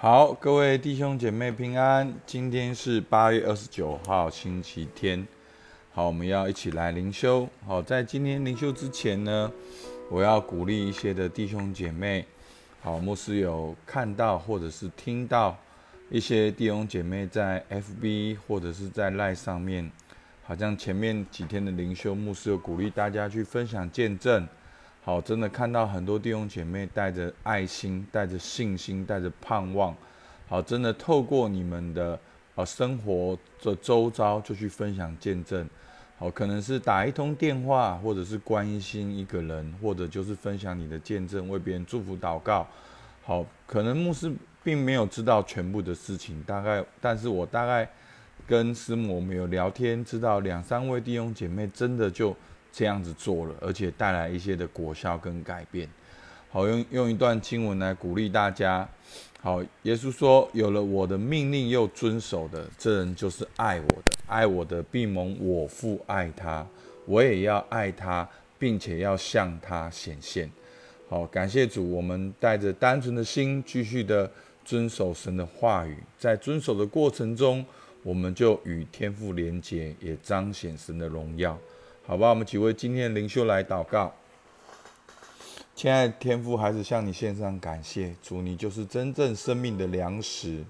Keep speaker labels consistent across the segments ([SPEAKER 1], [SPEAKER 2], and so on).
[SPEAKER 1] 好，各位弟兄姐妹平安。今天是八月二十九号，星期天。好，我们要一起来灵修。好，在今天灵修之前呢，我要鼓励一些的弟兄姐妹。好，牧师有看到或者是听到一些弟兄姐妹在 FB 或者是在 LINE 上面，好像前面几天的灵修，牧师有鼓励大家去分享见证。好，真的看到很多弟兄姐妹带着爱心、带着信心、带着盼望，好，真的透过你们的啊生活的周遭就去分享见证，好，可能是打一通电话，或者是关心一个人，或者就是分享你的见证，为别人祝福祷告。好，可能牧师并没有知道全部的事情，大概，但是我大概跟师母我们有聊天，知道两三位弟兄姐妹真的就。这样子做了，而且带来一些的果效跟改变。好，用用一段经文来鼓励大家。好，耶稣说：“有了我的命令又遵守的，这人就是爱我的。爱我的必蒙我父爱他，我也要爱他，并且要向他显现。”好，感谢主，我们带着单纯的心，继续的遵守神的话语。在遵守的过程中，我们就与天父连结，也彰显神的荣耀。好吧，我们几位今天灵修来祷告。亲爱的天父，还是向你献上感谢，主，你就是真正生命的粮食。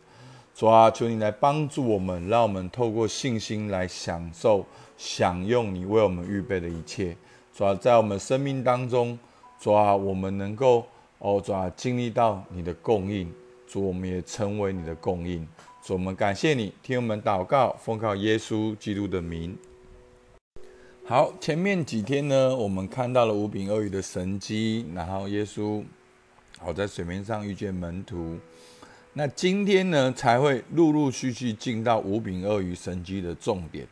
[SPEAKER 1] 主啊，求你来帮助我们，让我们透过信心来享受、享用你为我们预备的一切。主啊，在我们生命当中，主啊，我们能够哦，主啊，经历到你的供应。主，我们也成为你的供应。主，我们感谢你，听我们祷告，奉靠耶稣基督的名。好，前面几天呢，我们看到了五饼二鱼的神迹，然后耶稣好在水面上遇见门徒。那今天呢，才会陆陆续续进到五饼二鱼神迹的重点，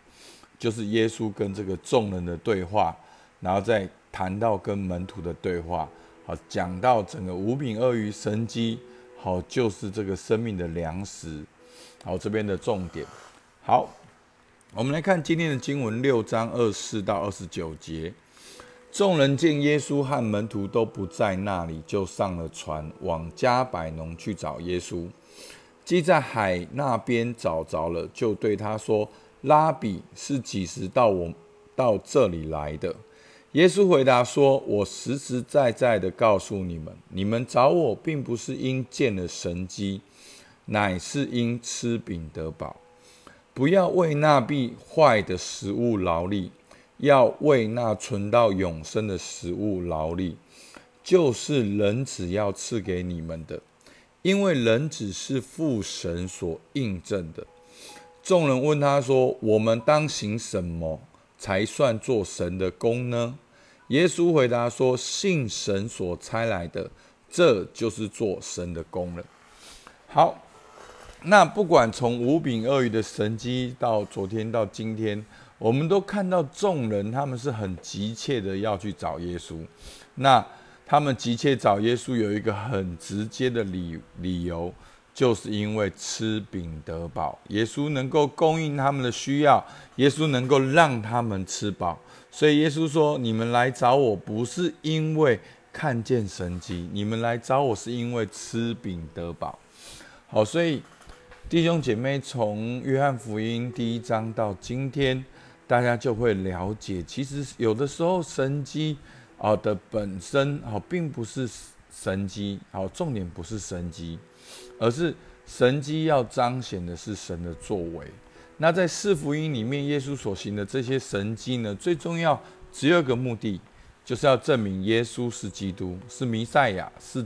[SPEAKER 1] 就是耶稣跟这个众人的对话，然后再谈到跟门徒的对话。好，讲到整个五饼二鱼神迹，好就是这个生命的粮食。好，这边的重点，好。我们来看今天的经文六章二四到二十九节。众人见耶稣和门徒都不在那里，就上了船，往加百农去找耶稣。既在海那边找着了，就对他说：“拉比是几时到我到这里来的？”耶稣回答说：“我实实在在的告诉你们，你们找我，并不是因见了神机，乃是因吃饼得饱。”不要为那必坏的食物劳力，要为那存到永生的食物劳力，就是人子要赐给你们的，因为人子是父神所印证的。众人问他说：“我们当行什么才算做神的功呢？”耶稣回答说：“信神所差来的，这就是做神的功了。”好。那不管从五饼鳄鱼的神机到昨天到今天，我们都看到众人他们是很急切的要去找耶稣。那他们急切找耶稣有一个很直接的理理由，就是因为吃饼得饱，耶稣能够供应他们的需要，耶稣能够让他们吃饱。所以耶稣说：“你们来找我不是因为看见神迹，你们来找我是因为吃饼得饱。”好，所以。弟兄姐妹，从约翰福音第一章到今天，大家就会了解，其实有的时候神机啊的本身啊，并不是神机，好，重点不是神机，而是神机要彰显的是神的作为。那在四福音里面，耶稣所行的这些神机呢，最重要只有一个目的，就是要证明耶稣是基督，是弥赛亚，是。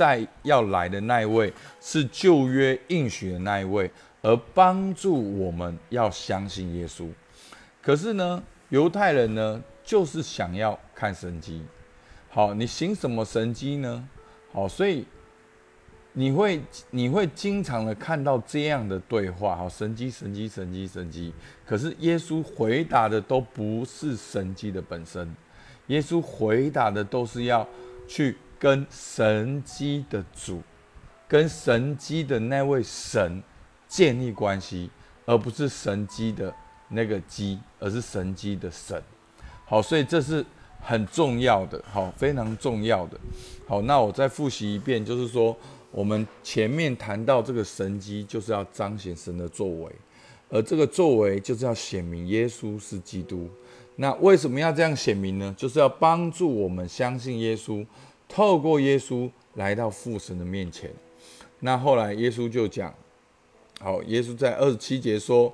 [SPEAKER 1] 在要来的那一位是旧约应许的那一位，而帮助我们要相信耶稣。可是呢，犹太人呢，就是想要看神迹。好，你行什么神迹呢？好，所以你会你会经常的看到这样的对话。好，神迹，神迹，神迹，神迹。可是耶稣回答的都不是神迹的本身，耶稣回答的都是要去。跟神机的主，跟神机的那位神建立关系，而不是神机的那个机，而是神机的神。好，所以这是很重要的，好，非常重要的。好，那我再复习一遍，就是说，我们前面谈到这个神机，就是要彰显神的作为，而这个作为就是要显明耶稣是基督。那为什么要这样显明呢？就是要帮助我们相信耶稣，透过耶稣来到父神的面前。那后来耶稣就讲，好，耶稣在二十七节说，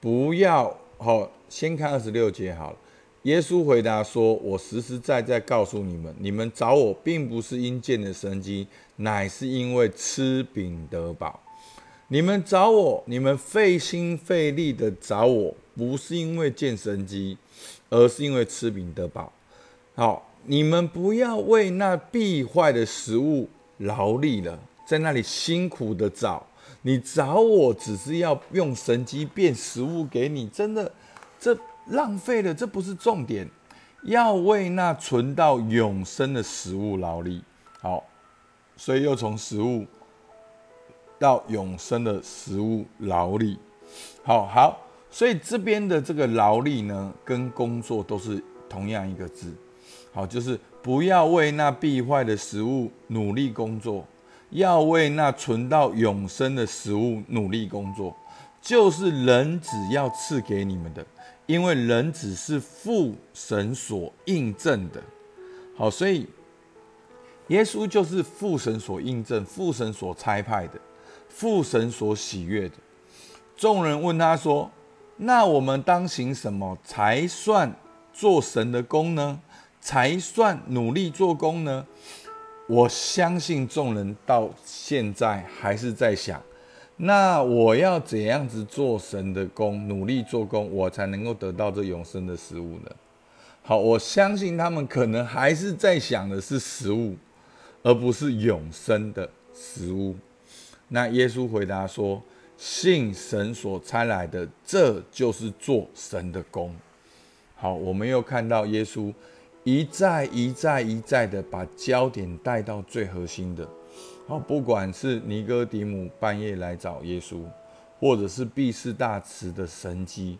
[SPEAKER 1] 不要好，先看二十六节好了。耶稣回答说：“我实实在在告诉你们，你们找我，并不是因见的神机，乃是因为吃饼得饱。你们找我，你们费心费力的找我，不是因为见神机。”而是因为吃饼得饱。好，你们不要为那必坏的食物劳力了，在那里辛苦的找。你找我只是要用神机变食物给你，真的，这浪费了，这不是重点。要为那存到永生的食物劳力。好，所以又从食物到永生的食物劳力。好好。所以这边的这个劳力呢，跟工作都是同样一个字，好，就是不要为那必坏的食物努力工作，要为那存到永生的食物努力工作，就是人子要赐给你们的，因为人子是父神所印证的，好，所以耶稣就是父神所印证、父神所差派的、父神所喜悦的。众人问他说。那我们当行什么才算做神的功呢？才算努力做工呢？我相信众人到现在还是在想，那我要怎样子做神的功，努力做工，我才能够得到这永生的食物呢？好，我相信他们可能还是在想的是食物，而不是永生的食物。那耶稣回答说。信神所差来的，这就是做神的功。好，我们又看到耶稣一再一再一再的把焦点带到最核心的。好，不管是尼哥底母半夜来找耶稣，或者是毕士大池的神机，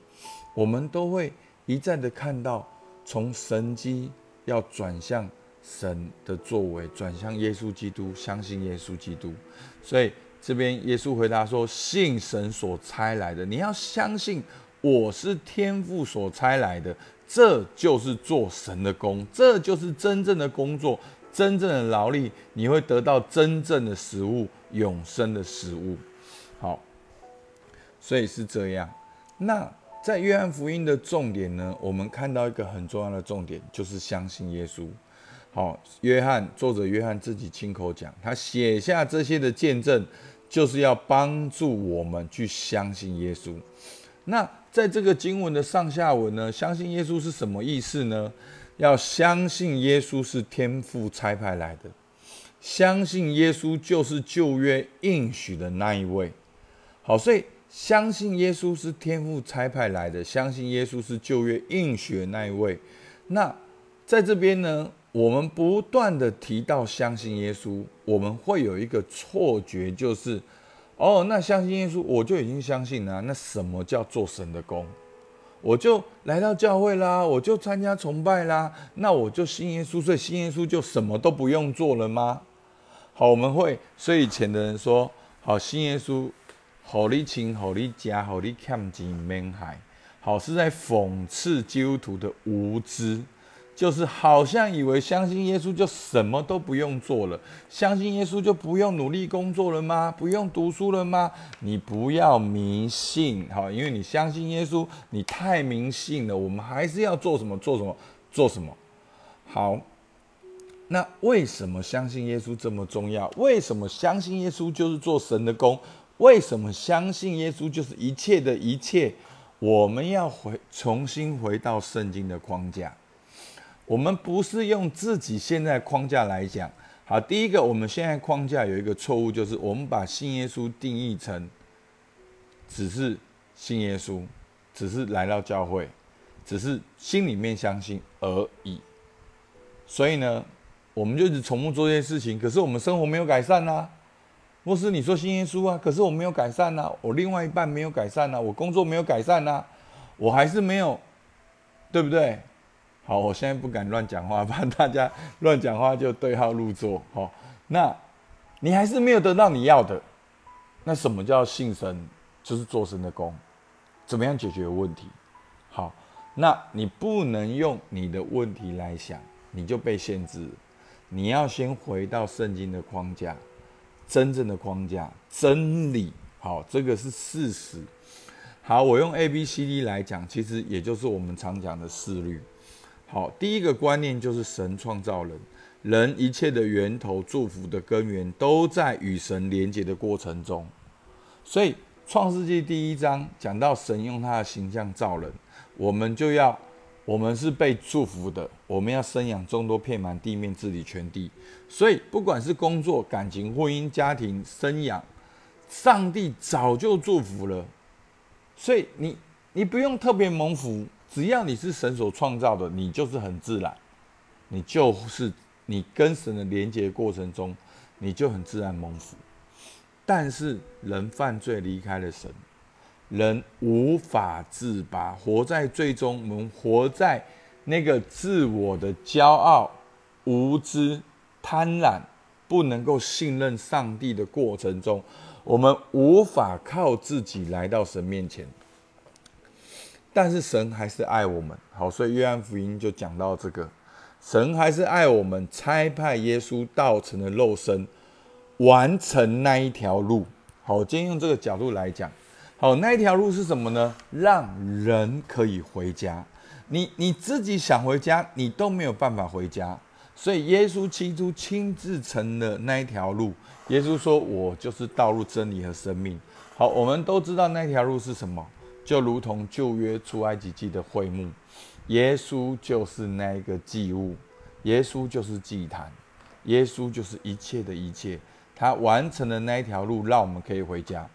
[SPEAKER 1] 我们都会一再的看到，从神机要转向神的作为，转向耶稣基督，相信耶稣基督。所以。这边耶稣回答说：“信神所差来的，你要相信我是天父所差来的，这就是做神的工，这就是真正的工作，真正的劳力，你会得到真正的食物，永生的食物。好，所以是这样。那在约翰福音的重点呢？我们看到一个很重要的重点，就是相信耶稣。好，约翰作者约翰自己亲口讲，他写下这些的见证。”就是要帮助我们去相信耶稣。那在这个经文的上下文呢，相信耶稣是什么意思呢？要相信耶稣是天父差派来的，相信耶稣就是旧约应许的那一位。好，所以相信耶稣是天父差派来的，相信耶稣是旧约应许的那一位。那在这边呢？我们不断的提到相信耶稣，我们会有一个错觉，就是哦，那相信耶稣，我就已经相信了。那什么叫做神的功？我就来到教会啦，我就参加崇拜啦，那我就信耶稣，所以信耶稣就什么都不用做了吗？好，我们会，所以以前的人说，好信耶稣，好你亲，好你家，好你欠钱免害，好是在讽刺基督徒的无知。就是好像以为相信耶稣就什么都不用做了，相信耶稣就不用努力工作了吗？不用读书了吗？你不要迷信，好，因为你相信耶稣，你太迷信了。我们还是要做什么？做什么？做什么？好，那为什么相信耶稣这么重要？为什么相信耶稣就是做神的工？为什么相信耶稣就是一切的一切？我们要回重新回到圣经的框架。我们不是用自己现在框架来讲。好，第一个，我们现在框架有一个错误，就是我们把信耶稣定义成只是信耶稣，只是来到教会，只是心里面相信而已。所以呢，我们就一直重复做这些事情，可是我们生活没有改善呐。牧师，你说信耶稣啊，可是我没有改善呐，我另外一半没有改善呐，我工作没有改善呐，我还是没有，对不对？好，我现在不敢乱讲话，怕大家乱讲话就对号入座。好，那你还是没有得到你要的。那什么叫信神？就是做神的工。怎么样解决问题？好，那你不能用你的问题来想，你就被限制。你要先回到圣经的框架，真正的框架，真理。好，这个是事实。好，我用 A、B、C、D 来讲，其实也就是我们常讲的四律。好，第一个观念就是神创造人，人一切的源头、祝福的根源，都在与神连接的过程中，所以。创世纪第一章讲到神用他的形象造人，我们就要，我们是被祝福的，我们要生养众多，遍满地面，治理全地。所以不管是工作、感情、婚姻、家庭、生养，上帝早就祝福了。所以你你不用特别蒙福，只要你是神所创造的，你就是很自然，你就是你跟神的连接过程中，你就很自然蒙福。但是人犯罪离开了神，人无法自拔，活在最终，我们活在那个自我的骄傲、无知、贪婪，不能够信任上帝的过程中，我们无法靠自己来到神面前。但是神还是爱我们，好，所以约翰福音就讲到这个，神还是爱我们，差派耶稣道成的肉身。完成那一条路，好，今天用这个角度来讲，好，那一条路是什么呢？让人可以回家。你你自己想回家，你都没有办法回家，所以耶稣基督亲自成了那一条路。耶稣说：“我就是道路、真理和生命。”好，我们都知道那条路是什么，就如同旧约出埃及记的会幕，耶稣就是那个祭物，耶稣就是祭坛，耶稣就是一切的一切。他完成了那一条路，让我们可以回家。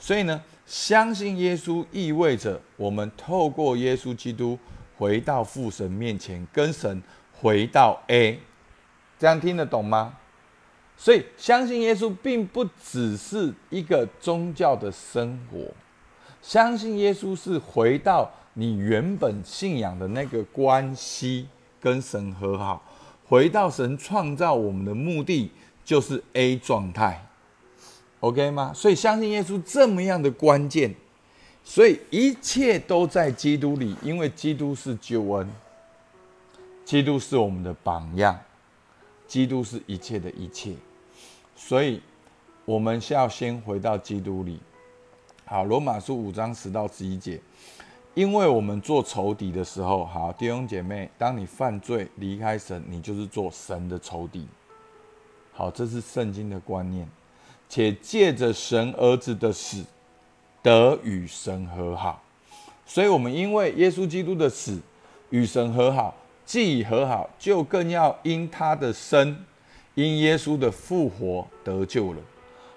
[SPEAKER 1] 所以呢，相信耶稣意味着我们透过耶稣基督回到父神面前，跟神回到 A。这样听得懂吗？所以相信耶稣并不只是一个宗教的生活，相信耶稣是回到你原本信仰的那个关系，跟神和好，回到神创造我们的目的。就是 A 状态，OK 吗？所以相信耶稣这么样的关键，所以一切都在基督里，因为基督是救恩，基督是我们的榜样，基督是一切的一切，所以我们需要先回到基督里。好，罗马书五章十到十一节，因为我们做仇敌的时候，好弟兄姐妹，当你犯罪离开神，你就是做神的仇敌。好，这是圣经的观念，且借着神儿子的死，得与神和好。所以，我们因为耶稣基督的死与神和好，既已和好，就更要因他的生，因耶稣的复活得救了。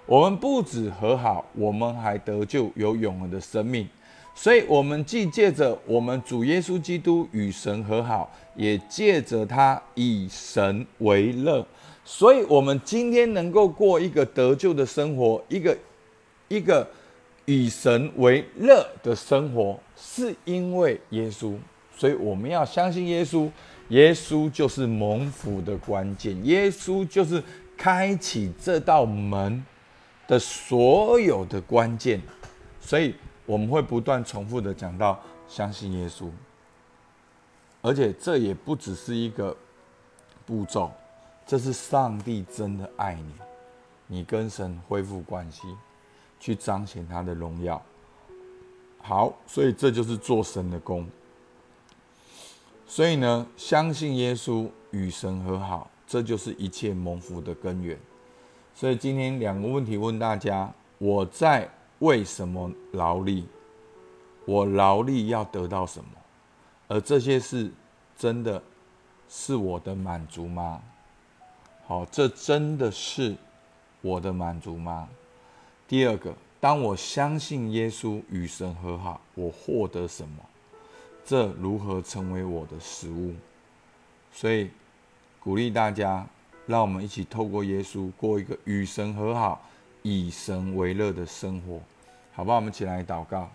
[SPEAKER 1] 我们不止和好，我们还得救，有永恒的生命。所以，我们既借着我们主耶稣基督与神和好，也借着他以神为乐。所以，我们今天能够过一个得救的生活，一个一个以神为乐的生活，是因为耶稣。所以，我们要相信耶稣，耶稣就是蒙福的关键，耶稣就是开启这道门的所有的关键。所以，我们会不断重复的讲到相信耶稣，而且这也不只是一个步骤。这是上帝真的爱你，你跟神恢复关系，去彰显他的荣耀。好，所以这就是做神的功。所以呢，相信耶稣与神和好，这就是一切蒙福的根源。所以今天两个问题问大家：我在为什么劳力？我劳力要得到什么？而这些是真的是我的满足吗？好，这真的是我的满足吗？第二个，当我相信耶稣与神和好，我获得什么？这如何成为我的食物？所以鼓励大家，让我们一起透过耶稣过一个与神和好、以神为乐的生活，好吧？我们起来祷告。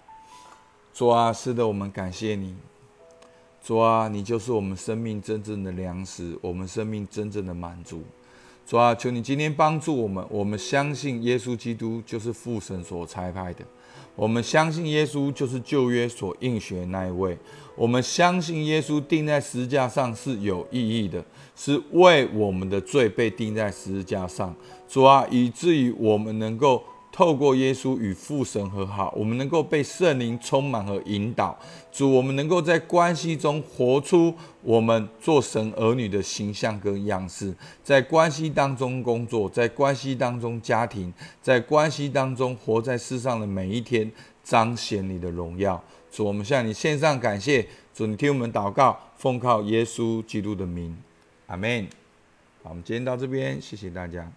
[SPEAKER 1] 主啊，是的，我们感谢你。主啊，你就是我们生命真正的粮食，我们生命真正的满足。主啊，求你今天帮助我们，我们相信耶稣基督就是父神所差派的。我们相信耶稣就是旧约所应许那一位。我们相信耶稣钉在十字架上是有意义的，是为我们的罪被钉在十字架上。主啊，以至于我们能够。透过耶稣与父神和好，我们能够被圣灵充满和引导。主，我们能够在关系中活出我们做神儿女的形象跟样式，在关系当中工作，在关系当中家庭，在关系当中活在世上的每一天，彰显你的荣耀。主，我们向你献上感谢。主，你听我们祷告，奉靠耶稣基督的名，阿门。好，我们今天到这边，谢谢大家。